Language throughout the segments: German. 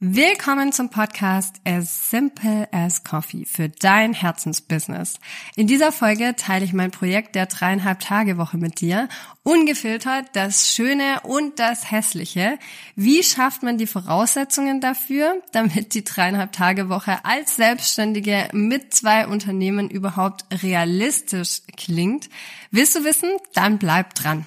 Willkommen zum Podcast As Simple as Coffee für dein Herzensbusiness. In dieser Folge teile ich mein Projekt der dreieinhalb Tage Woche mit dir. Ungefiltert das Schöne und das Hässliche. Wie schafft man die Voraussetzungen dafür, damit die dreieinhalb Tage Woche als Selbstständige mit zwei Unternehmen überhaupt realistisch klingt? Willst du wissen? Dann bleib dran.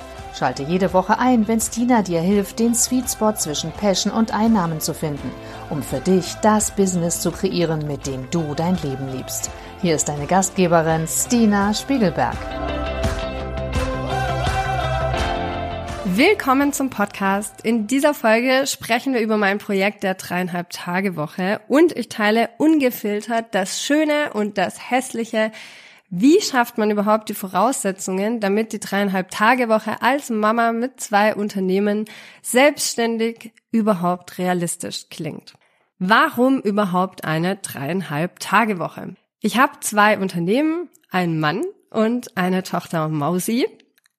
Schalte jede Woche ein, wenn Stina dir hilft, den Sweet Spot zwischen Passion und Einnahmen zu finden, um für dich das Business zu kreieren, mit dem du dein Leben liebst. Hier ist deine Gastgeberin Stina Spiegelberg. Willkommen zum Podcast. In dieser Folge sprechen wir über mein Projekt der dreieinhalb Tage Woche und ich teile ungefiltert das Schöne und das Hässliche wie schafft man überhaupt die Voraussetzungen, damit die dreieinhalb Tage Woche als Mama mit zwei Unternehmen selbstständig überhaupt realistisch klingt? Warum überhaupt eine dreieinhalb Tage Woche? Ich habe zwei Unternehmen, einen Mann und eine Tochter Mausi.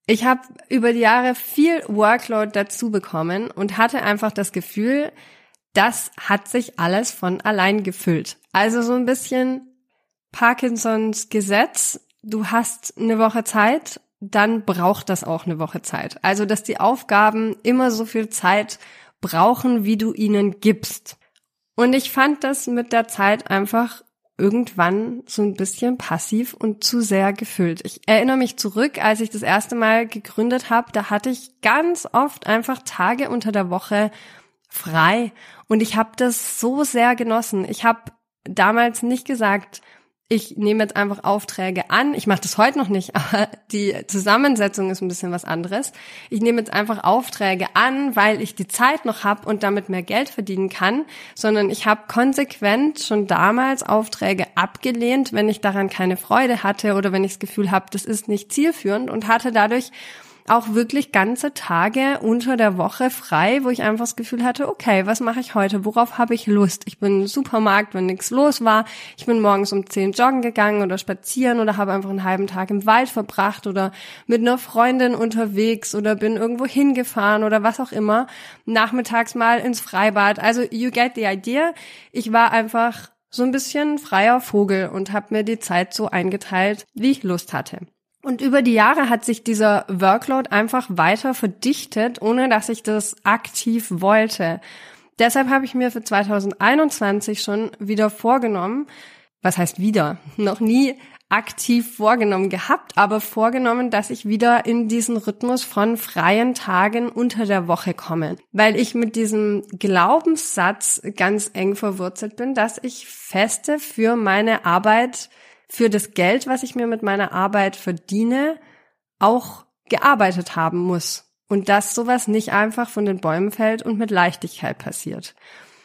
Ich habe über die Jahre viel Workload dazu bekommen und hatte einfach das Gefühl, das hat sich alles von allein gefüllt. Also so ein bisschen Parkinsons Gesetz, du hast eine Woche Zeit, dann braucht das auch eine Woche Zeit. Also, dass die Aufgaben immer so viel Zeit brauchen, wie du ihnen gibst. Und ich fand das mit der Zeit einfach irgendwann so ein bisschen passiv und zu sehr gefüllt. Ich erinnere mich zurück, als ich das erste Mal gegründet habe, da hatte ich ganz oft einfach Tage unter der Woche frei und ich habe das so sehr genossen. Ich habe damals nicht gesagt, ich nehme jetzt einfach Aufträge an. Ich mache das heute noch nicht, aber die Zusammensetzung ist ein bisschen was anderes. Ich nehme jetzt einfach Aufträge an, weil ich die Zeit noch habe und damit mehr Geld verdienen kann, sondern ich habe konsequent schon damals Aufträge abgelehnt, wenn ich daran keine Freude hatte oder wenn ich das Gefühl habe, das ist nicht zielführend und hatte dadurch auch wirklich ganze Tage unter der Woche frei, wo ich einfach das Gefühl hatte, okay, was mache ich heute? Worauf habe ich Lust? Ich bin im Supermarkt, wenn nichts los war. Ich bin morgens um zehn joggen gegangen oder spazieren oder habe einfach einen halben Tag im Wald verbracht oder mit einer Freundin unterwegs oder bin irgendwo hingefahren oder was auch immer. Nachmittags mal ins Freibad. Also you get the idea. Ich war einfach so ein bisschen freier Vogel und habe mir die Zeit so eingeteilt, wie ich Lust hatte. Und über die Jahre hat sich dieser Workload einfach weiter verdichtet, ohne dass ich das aktiv wollte. Deshalb habe ich mir für 2021 schon wieder vorgenommen, was heißt wieder, noch nie aktiv vorgenommen gehabt, aber vorgenommen, dass ich wieder in diesen Rhythmus von freien Tagen unter der Woche komme, weil ich mit diesem Glaubenssatz ganz eng verwurzelt bin, dass ich feste für meine Arbeit für das Geld, was ich mir mit meiner Arbeit verdiene, auch gearbeitet haben muss. Und dass sowas nicht einfach von den Bäumen fällt und mit Leichtigkeit passiert.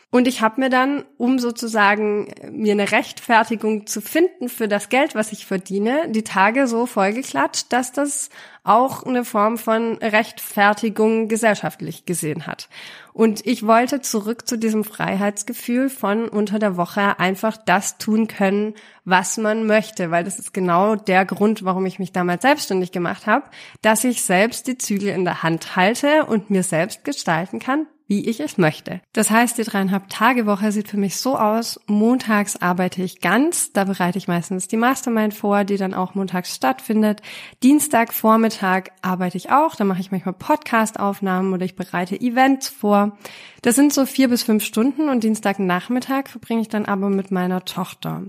Und ich habe mir dann, um sozusagen mir eine Rechtfertigung zu finden für das Geld, was ich verdiene, die Tage so vollgeklatscht, dass das auch eine Form von Rechtfertigung gesellschaftlich gesehen hat. Und ich wollte zurück zu diesem Freiheitsgefühl von unter der Woche einfach das tun können, was man möchte, weil das ist genau der Grund, warum ich mich damals selbstständig gemacht habe, dass ich selbst die Zügel in der Hand halte und mir selbst gestalten kann, wie ich es möchte. Das heißt, die dreieinhalb Tage Woche sieht für mich so aus. Montags arbeite ich ganz, da bereite ich meistens die Mastermind vor, die dann auch montags stattfindet. Dienstag Vormittag arbeite ich auch, da mache ich manchmal Podcast-Aufnahmen oder ich bereite Events vor. Das sind so vier bis fünf Stunden und Dienstagnachmittag verbringe ich dann aber mit meiner Tochter.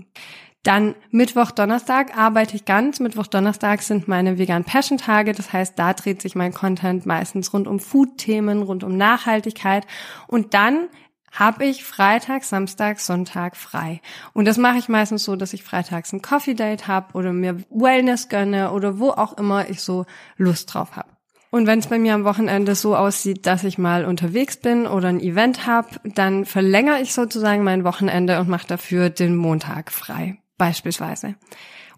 Dann Mittwoch, Donnerstag arbeite ich ganz. Mittwoch, Donnerstag sind meine Vegan Passion Tage. Das heißt, da dreht sich mein Content meistens rund um Food-Themen, rund um Nachhaltigkeit. Und dann habe ich Freitag, Samstag, Sonntag frei. Und das mache ich meistens so, dass ich freitags ein Coffee Date habe oder mir Wellness gönne oder wo auch immer ich so Lust drauf habe. Und wenn es bei mir am Wochenende so aussieht, dass ich mal unterwegs bin oder ein Event habe, dann verlängere ich sozusagen mein Wochenende und mache dafür den Montag frei, beispielsweise.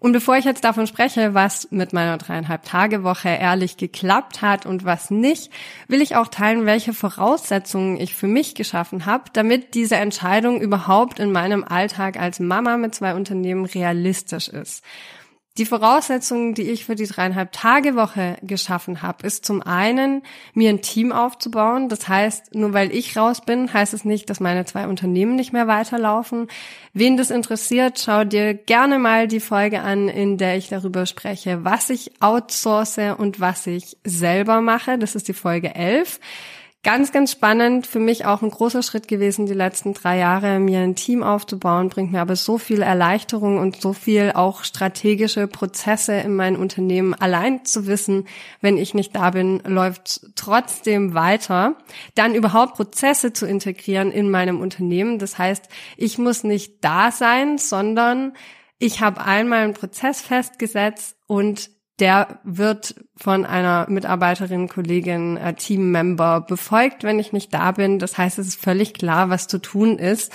Und bevor ich jetzt davon spreche, was mit meiner dreieinhalb Tage Woche ehrlich geklappt hat und was nicht, will ich auch teilen, welche Voraussetzungen ich für mich geschaffen habe, damit diese Entscheidung überhaupt in meinem Alltag als Mama mit zwei Unternehmen realistisch ist. Die Voraussetzungen, die ich für die dreieinhalb Tage Woche geschaffen habe, ist zum einen, mir ein Team aufzubauen. Das heißt, nur weil ich raus bin, heißt es nicht, dass meine zwei Unternehmen nicht mehr weiterlaufen. Wen das interessiert, schau dir gerne mal die Folge an, in der ich darüber spreche, was ich outsource und was ich selber mache. Das ist die Folge 11. Ganz, ganz spannend, für mich auch ein großer Schritt gewesen, die letzten drei Jahre, mir ein Team aufzubauen, bringt mir aber so viel Erleichterung und so viel auch strategische Prozesse in mein Unternehmen. Allein zu wissen, wenn ich nicht da bin, läuft trotzdem weiter. Dann überhaupt Prozesse zu integrieren in meinem Unternehmen. Das heißt, ich muss nicht da sein, sondern ich habe einmal einen Prozess festgesetzt und der wird von einer Mitarbeiterin, Kollegin, äh, Teammember befolgt, wenn ich nicht da bin. Das heißt, es ist völlig klar, was zu tun ist.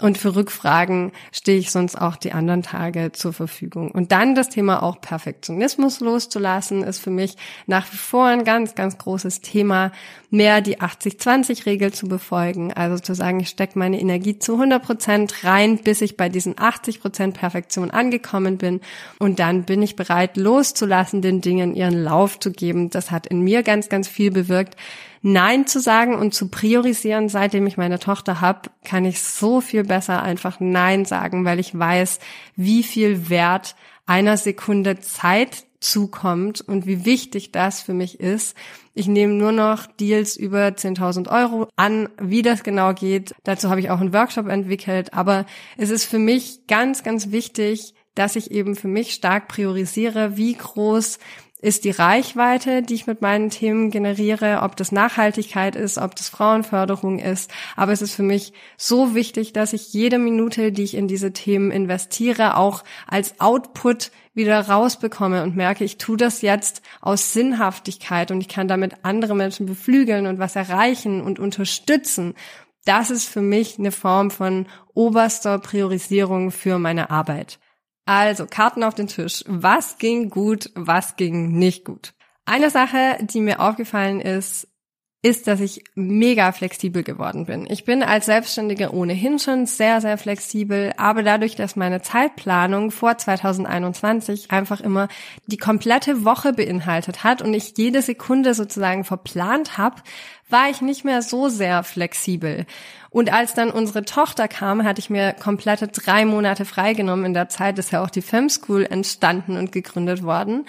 Und für Rückfragen stehe ich sonst auch die anderen Tage zur Verfügung. Und dann das Thema auch Perfektionismus loszulassen, ist für mich nach wie vor ein ganz, ganz großes Thema, mehr die 80-20-Regel zu befolgen. Also zu sagen, ich stecke meine Energie zu 100 Prozent rein, bis ich bei diesen 80 Prozent Perfektion angekommen bin. Und dann bin ich bereit, loszulassen, den Dingen ihren Lauf zu geben. Das hat in mir ganz, ganz viel bewirkt Nein zu sagen und zu priorisieren, seitdem ich meine Tochter habe, kann ich so viel besser einfach Nein sagen, weil ich weiß, wie viel Wert einer Sekunde Zeit zukommt und wie wichtig das für mich ist. Ich nehme nur noch Deals über 10.000 Euro an, wie das genau geht. Dazu habe ich auch einen Workshop entwickelt. Aber es ist für mich ganz, ganz wichtig, dass ich eben für mich stark priorisiere, wie groß ist die Reichweite, die ich mit meinen Themen generiere, ob das Nachhaltigkeit ist, ob das Frauenförderung ist. Aber es ist für mich so wichtig, dass ich jede Minute, die ich in diese Themen investiere, auch als Output wieder rausbekomme und merke, ich tue das jetzt aus Sinnhaftigkeit und ich kann damit andere Menschen beflügeln und was erreichen und unterstützen. Das ist für mich eine Form von oberster Priorisierung für meine Arbeit. Also Karten auf den Tisch. Was ging gut, was ging nicht gut? Eine Sache, die mir aufgefallen ist, ist, dass ich mega flexibel geworden bin. Ich bin als Selbstständige ohnehin schon sehr, sehr flexibel, aber dadurch, dass meine Zeitplanung vor 2021 einfach immer die komplette Woche beinhaltet hat und ich jede Sekunde sozusagen verplant habe, war ich nicht mehr so sehr flexibel. Und als dann unsere Tochter kam, hatte ich mir komplette drei Monate freigenommen. In der Zeit ist ja auch die Fem School entstanden und gegründet worden.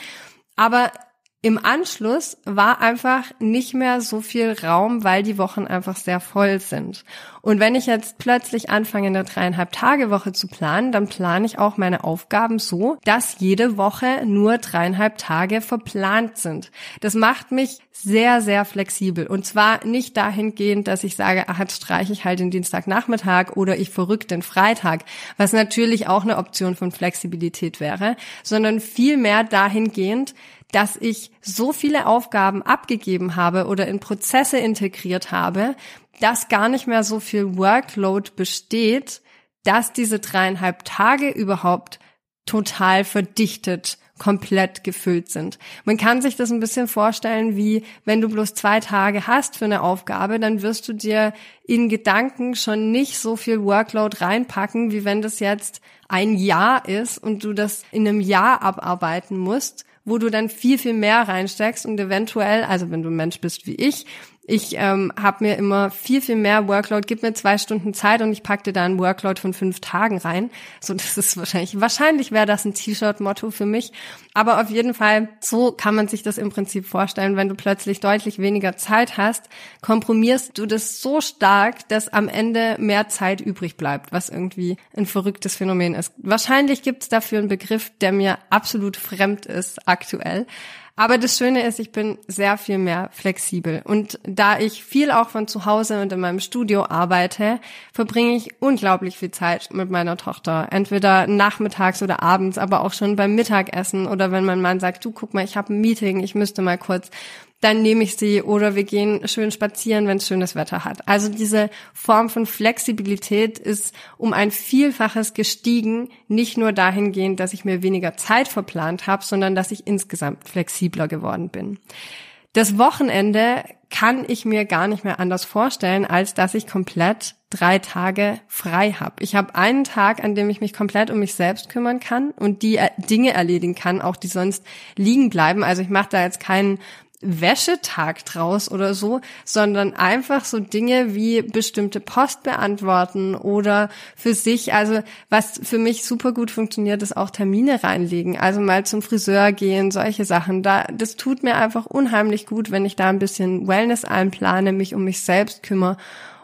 Aber im Anschluss war einfach nicht mehr so viel Raum, weil die Wochen einfach sehr voll sind. Und wenn ich jetzt plötzlich anfange, eine dreieinhalb Tage Woche zu planen, dann plane ich auch meine Aufgaben so, dass jede Woche nur dreieinhalb Tage verplant sind. Das macht mich sehr, sehr flexibel. Und zwar nicht dahingehend, dass ich sage, ach, jetzt streiche ich halt den Dienstagnachmittag oder ich verrück den Freitag, was natürlich auch eine Option von Flexibilität wäre, sondern vielmehr dahingehend, dass ich so viele Aufgaben abgegeben habe oder in Prozesse integriert habe, dass gar nicht mehr so viel Workload besteht, dass diese dreieinhalb Tage überhaupt total verdichtet komplett gefüllt sind. Man kann sich das ein bisschen vorstellen, wie wenn du bloß zwei Tage hast für eine Aufgabe, dann wirst du dir in Gedanken schon nicht so viel Workload reinpacken, wie wenn das jetzt ein Jahr ist und du das in einem Jahr abarbeiten musst wo du dann viel, viel mehr reinsteckst und eventuell, also wenn du ein Mensch bist wie ich, ich ähm, habe mir immer viel, viel mehr Workload, gib mir zwei Stunden Zeit und ich pack dir da einen Workload von fünf Tagen rein. So, das ist wahrscheinlich, wahrscheinlich wäre das ein T-Shirt-Motto für mich. Aber auf jeden Fall, so kann man sich das im Prinzip vorstellen. Wenn du plötzlich deutlich weniger Zeit hast, komprimierst du das so stark, dass am Ende mehr Zeit übrig bleibt, was irgendwie ein verrücktes Phänomen ist. Wahrscheinlich gibt es dafür einen Begriff, der mir absolut fremd ist aktuell. Aber das Schöne ist, ich bin sehr viel mehr flexibel. Und da ich viel auch von zu Hause und in meinem Studio arbeite, verbringe ich unglaublich viel Zeit mit meiner Tochter. Entweder nachmittags oder abends, aber auch schon beim Mittagessen oder wenn mein Mann sagt, du guck mal, ich habe ein Meeting, ich müsste mal kurz dann nehme ich sie oder wir gehen schön spazieren, wenn es schönes Wetter hat. Also diese Form von Flexibilität ist um ein Vielfaches gestiegen, nicht nur dahingehend, dass ich mir weniger Zeit verplant habe, sondern dass ich insgesamt flexibler geworden bin. Das Wochenende kann ich mir gar nicht mehr anders vorstellen, als dass ich komplett drei Tage frei habe. Ich habe einen Tag, an dem ich mich komplett um mich selbst kümmern kann und die Dinge erledigen kann, auch die sonst liegen bleiben. Also ich mache da jetzt keinen Wäschetag draus oder so, sondern einfach so Dinge wie bestimmte Post beantworten oder für sich, also was für mich super gut funktioniert, ist auch Termine reinlegen, also mal zum Friseur gehen, solche Sachen. Da, das tut mir einfach unheimlich gut, wenn ich da ein bisschen Wellness einplane, mich um mich selbst kümmere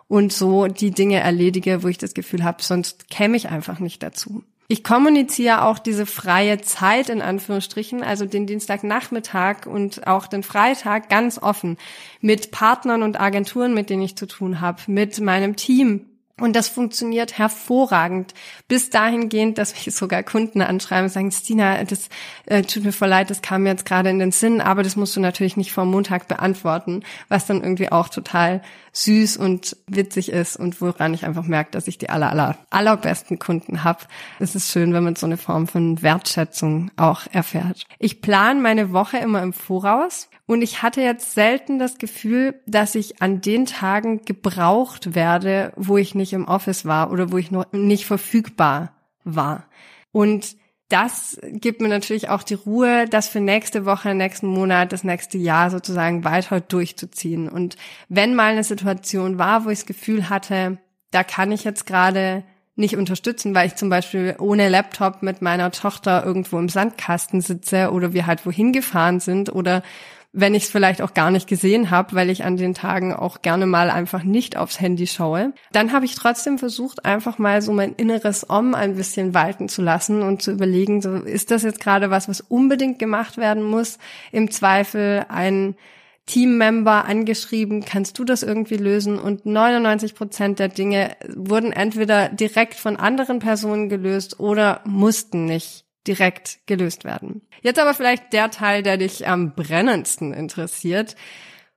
und so die Dinge erledige, wo ich das Gefühl habe, sonst käme ich einfach nicht dazu. Ich kommuniziere auch diese freie Zeit in Anführungsstrichen, also den Dienstagnachmittag und auch den Freitag ganz offen mit Partnern und Agenturen, mit denen ich zu tun habe, mit meinem Team, und das funktioniert hervorragend. Bis dahingehend, dass mich sogar Kunden anschreiben und sagen, Stina, das äh, tut mir voll leid, das kam mir jetzt gerade in den Sinn, aber das musst du natürlich nicht vor Montag beantworten, was dann irgendwie auch total süß und witzig ist und woran ich einfach merke, dass ich die aller, aller, allerbesten Kunden habe. Es ist schön, wenn man so eine Form von Wertschätzung auch erfährt. Ich plane meine Woche immer im Voraus. Und ich hatte jetzt selten das Gefühl, dass ich an den Tagen gebraucht werde, wo ich nicht im Office war oder wo ich noch nicht verfügbar war. Und das gibt mir natürlich auch die Ruhe, das für nächste Woche, nächsten Monat, das nächste Jahr sozusagen weiter durchzuziehen. Und wenn mal eine Situation war, wo ich das Gefühl hatte, da kann ich jetzt gerade nicht unterstützen, weil ich zum Beispiel ohne Laptop mit meiner Tochter irgendwo im Sandkasten sitze oder wir halt wohin gefahren sind oder wenn ich es vielleicht auch gar nicht gesehen habe, weil ich an den Tagen auch gerne mal einfach nicht aufs Handy schaue. Dann habe ich trotzdem versucht, einfach mal so mein inneres Om ein bisschen walten zu lassen und zu überlegen, so ist das jetzt gerade was, was unbedingt gemacht werden muss? Im Zweifel ein Teammember angeschrieben, kannst du das irgendwie lösen? Und 99 Prozent der Dinge wurden entweder direkt von anderen Personen gelöst oder mussten nicht direkt gelöst werden. Jetzt aber vielleicht der Teil, der dich am brennendsten interessiert.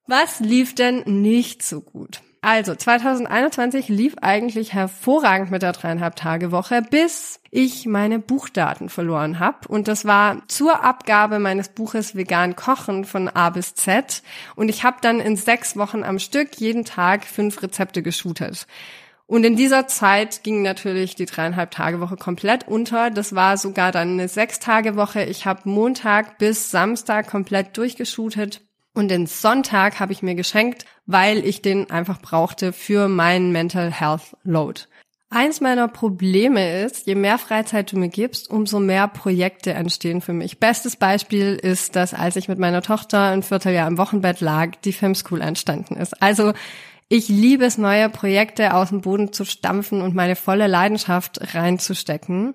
Was lief denn nicht so gut? Also 2021 lief eigentlich hervorragend mit der dreieinhalb Tage Woche, bis ich meine Buchdaten verloren habe. Und das war zur Abgabe meines Buches Vegan Kochen von A bis Z. Und ich habe dann in sechs Wochen am Stück jeden Tag fünf Rezepte geshootet. Und in dieser Zeit ging natürlich die dreieinhalb Tage Woche komplett unter. Das war sogar dann eine sechs Tage Woche. Ich habe Montag bis Samstag komplett durchgeshootet. Und den Sonntag habe ich mir geschenkt, weil ich den einfach brauchte für meinen Mental Health Load. Eins meiner Probleme ist, je mehr Freizeit du mir gibst, umso mehr Projekte entstehen für mich. Bestes Beispiel ist, dass als ich mit meiner Tochter ein Vierteljahr im Wochenbett lag, die Filmschool entstanden ist. Also ich liebe es, neue Projekte aus dem Boden zu stampfen und meine volle Leidenschaft reinzustecken.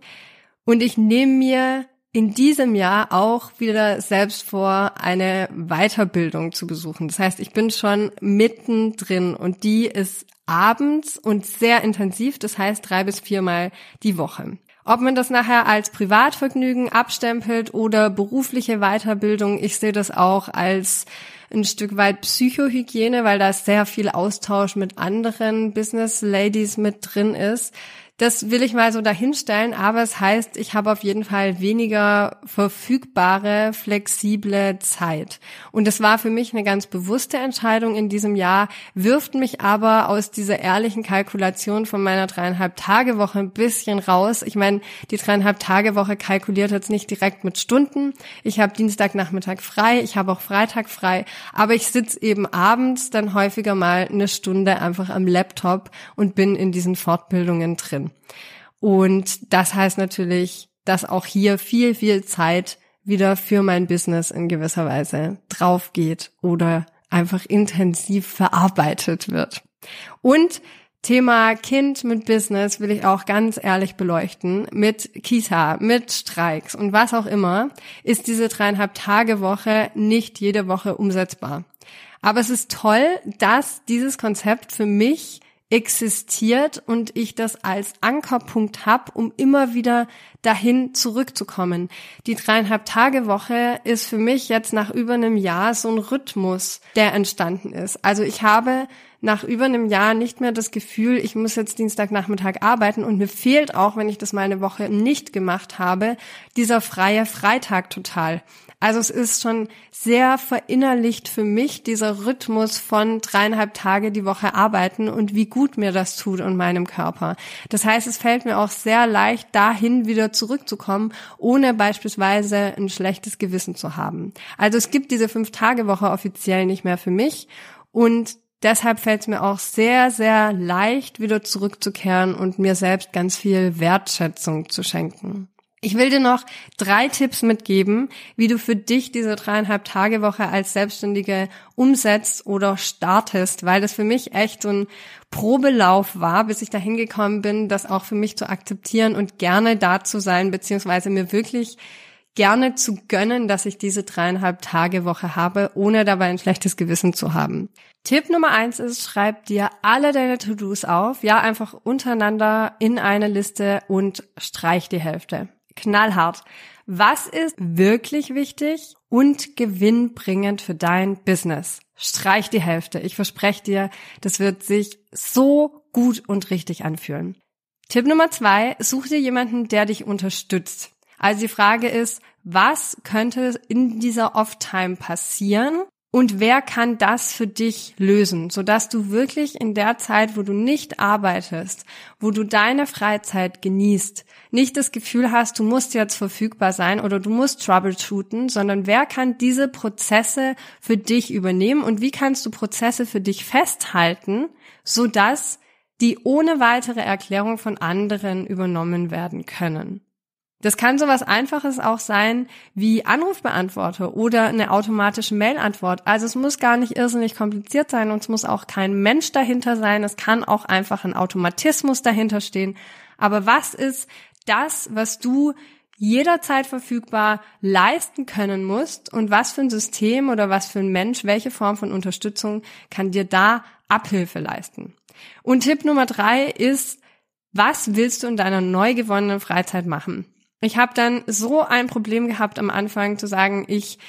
Und ich nehme mir in diesem Jahr auch wieder selbst vor, eine Weiterbildung zu besuchen. Das heißt, ich bin schon mittendrin und die ist abends und sehr intensiv, das heißt drei bis viermal die Woche. Ob man das nachher als Privatvergnügen abstempelt oder berufliche Weiterbildung, ich sehe das auch als ein Stück weit Psychohygiene, weil da sehr viel Austausch mit anderen Business Ladies mit drin ist. Das will ich mal so dahinstellen, aber es heißt, ich habe auf jeden Fall weniger verfügbare, flexible Zeit. Und es war für mich eine ganz bewusste Entscheidung in diesem Jahr, wirft mich aber aus dieser ehrlichen Kalkulation von meiner dreieinhalb Tage Woche ein bisschen raus. Ich meine, die dreieinhalb Tage Woche kalkuliert jetzt nicht direkt mit Stunden. Ich habe Dienstagnachmittag frei, ich habe auch Freitag frei, aber ich sitze eben abends dann häufiger mal eine Stunde einfach am Laptop und bin in diesen Fortbildungen drin. Und das heißt natürlich, dass auch hier viel, viel Zeit wieder für mein Business in gewisser Weise drauf geht oder einfach intensiv verarbeitet wird. Und Thema Kind mit Business will ich auch ganz ehrlich beleuchten. Mit Kita, mit Streiks und was auch immer, ist diese dreieinhalb Tage Woche nicht jede Woche umsetzbar. Aber es ist toll, dass dieses Konzept für mich existiert und ich das als Ankerpunkt habe, um immer wieder dahin zurückzukommen. Die dreieinhalb Tage Woche ist für mich jetzt nach über einem Jahr so ein Rhythmus, der entstanden ist. Also ich habe nach über einem Jahr nicht mehr das Gefühl, ich muss jetzt Dienstagnachmittag arbeiten und mir fehlt auch, wenn ich das mal eine Woche nicht gemacht habe, dieser freie Freitag total. Also es ist schon sehr verinnerlicht für mich, dieser Rhythmus von dreieinhalb Tage die Woche arbeiten und wie gut mir das tut und meinem Körper. Das heißt, es fällt mir auch sehr leicht, dahin wieder zurückzukommen, ohne beispielsweise ein schlechtes Gewissen zu haben. Also es gibt diese Fünf-Tage-Woche offiziell nicht mehr für mich und Deshalb fällt es mir auch sehr, sehr leicht, wieder zurückzukehren und mir selbst ganz viel Wertschätzung zu schenken. Ich will dir noch drei Tipps mitgeben, wie du für dich diese dreieinhalb Tage Woche als Selbstständige umsetzt oder startest, weil das für mich echt so ein Probelauf war, bis ich dahin gekommen bin, das auch für mich zu akzeptieren und gerne da zu sein, beziehungsweise mir wirklich gerne zu gönnen, dass ich diese dreieinhalb Tage Woche habe, ohne dabei ein schlechtes Gewissen zu haben. Tipp Nummer eins ist, schreib dir alle deine To-Dos auf, ja, einfach untereinander in eine Liste und streich die Hälfte. Knallhart. Was ist wirklich wichtig und gewinnbringend für dein Business? Streich die Hälfte. Ich verspreche dir, das wird sich so gut und richtig anfühlen. Tipp Nummer zwei, such dir jemanden, der dich unterstützt. Also die Frage ist, was könnte in dieser Off-Time passieren und wer kann das für dich lösen, sodass du wirklich in der Zeit, wo du nicht arbeitest, wo du deine Freizeit genießt, nicht das Gefühl hast, du musst jetzt verfügbar sein oder du musst troubleshooten, sondern wer kann diese Prozesse für dich übernehmen und wie kannst du Prozesse für dich festhalten, sodass die ohne weitere Erklärung von anderen übernommen werden können. Das kann so was Einfaches auch sein wie Anrufbeantworter oder eine automatische Mailantwort. Also es muss gar nicht irrsinnig kompliziert sein und es muss auch kein Mensch dahinter sein. Es kann auch einfach ein Automatismus dahinter stehen. Aber was ist das, was du jederzeit verfügbar leisten können musst und was für ein System oder was für ein Mensch, welche Form von Unterstützung kann dir da Abhilfe leisten? Und Tipp Nummer drei ist, was willst du in deiner neu gewonnenen Freizeit machen? Ich habe dann so ein Problem gehabt am Anfang zu sagen, ich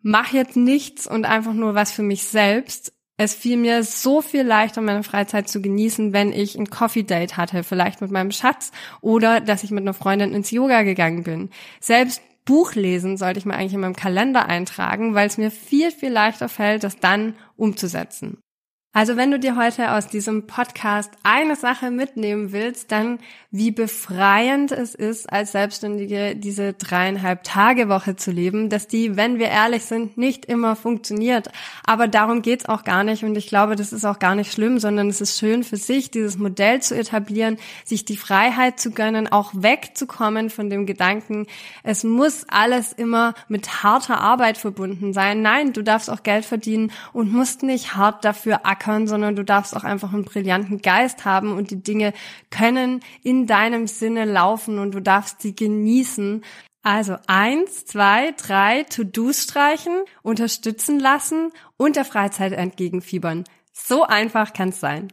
mache jetzt nichts und einfach nur was für mich selbst. Es fiel mir so viel leichter, meine Freizeit zu genießen, wenn ich ein Coffee Date hatte, vielleicht mit meinem Schatz oder dass ich mit einer Freundin ins Yoga gegangen bin. Selbst Buch lesen sollte ich mir eigentlich in meinem Kalender eintragen, weil es mir viel, viel leichter fällt, das dann umzusetzen. Also wenn du dir heute aus diesem Podcast eine Sache mitnehmen willst, dann wie befreiend es ist, als Selbstständige diese dreieinhalb Tage Woche zu leben, dass die, wenn wir ehrlich sind, nicht immer funktioniert. Aber darum geht's auch gar nicht und ich glaube, das ist auch gar nicht schlimm, sondern es ist schön für sich, dieses Modell zu etablieren, sich die Freiheit zu gönnen, auch wegzukommen von dem Gedanken, es muss alles immer mit harter Arbeit verbunden sein. Nein, du darfst auch Geld verdienen und musst nicht hart dafür ackern, sondern du darfst auch einfach einen brillanten Geist haben und die Dinge können in deinem Sinne laufen und du darfst sie genießen. Also eins, zwei, drei To-Dos streichen, unterstützen lassen und der Freizeit entgegenfiebern. So einfach kann es sein.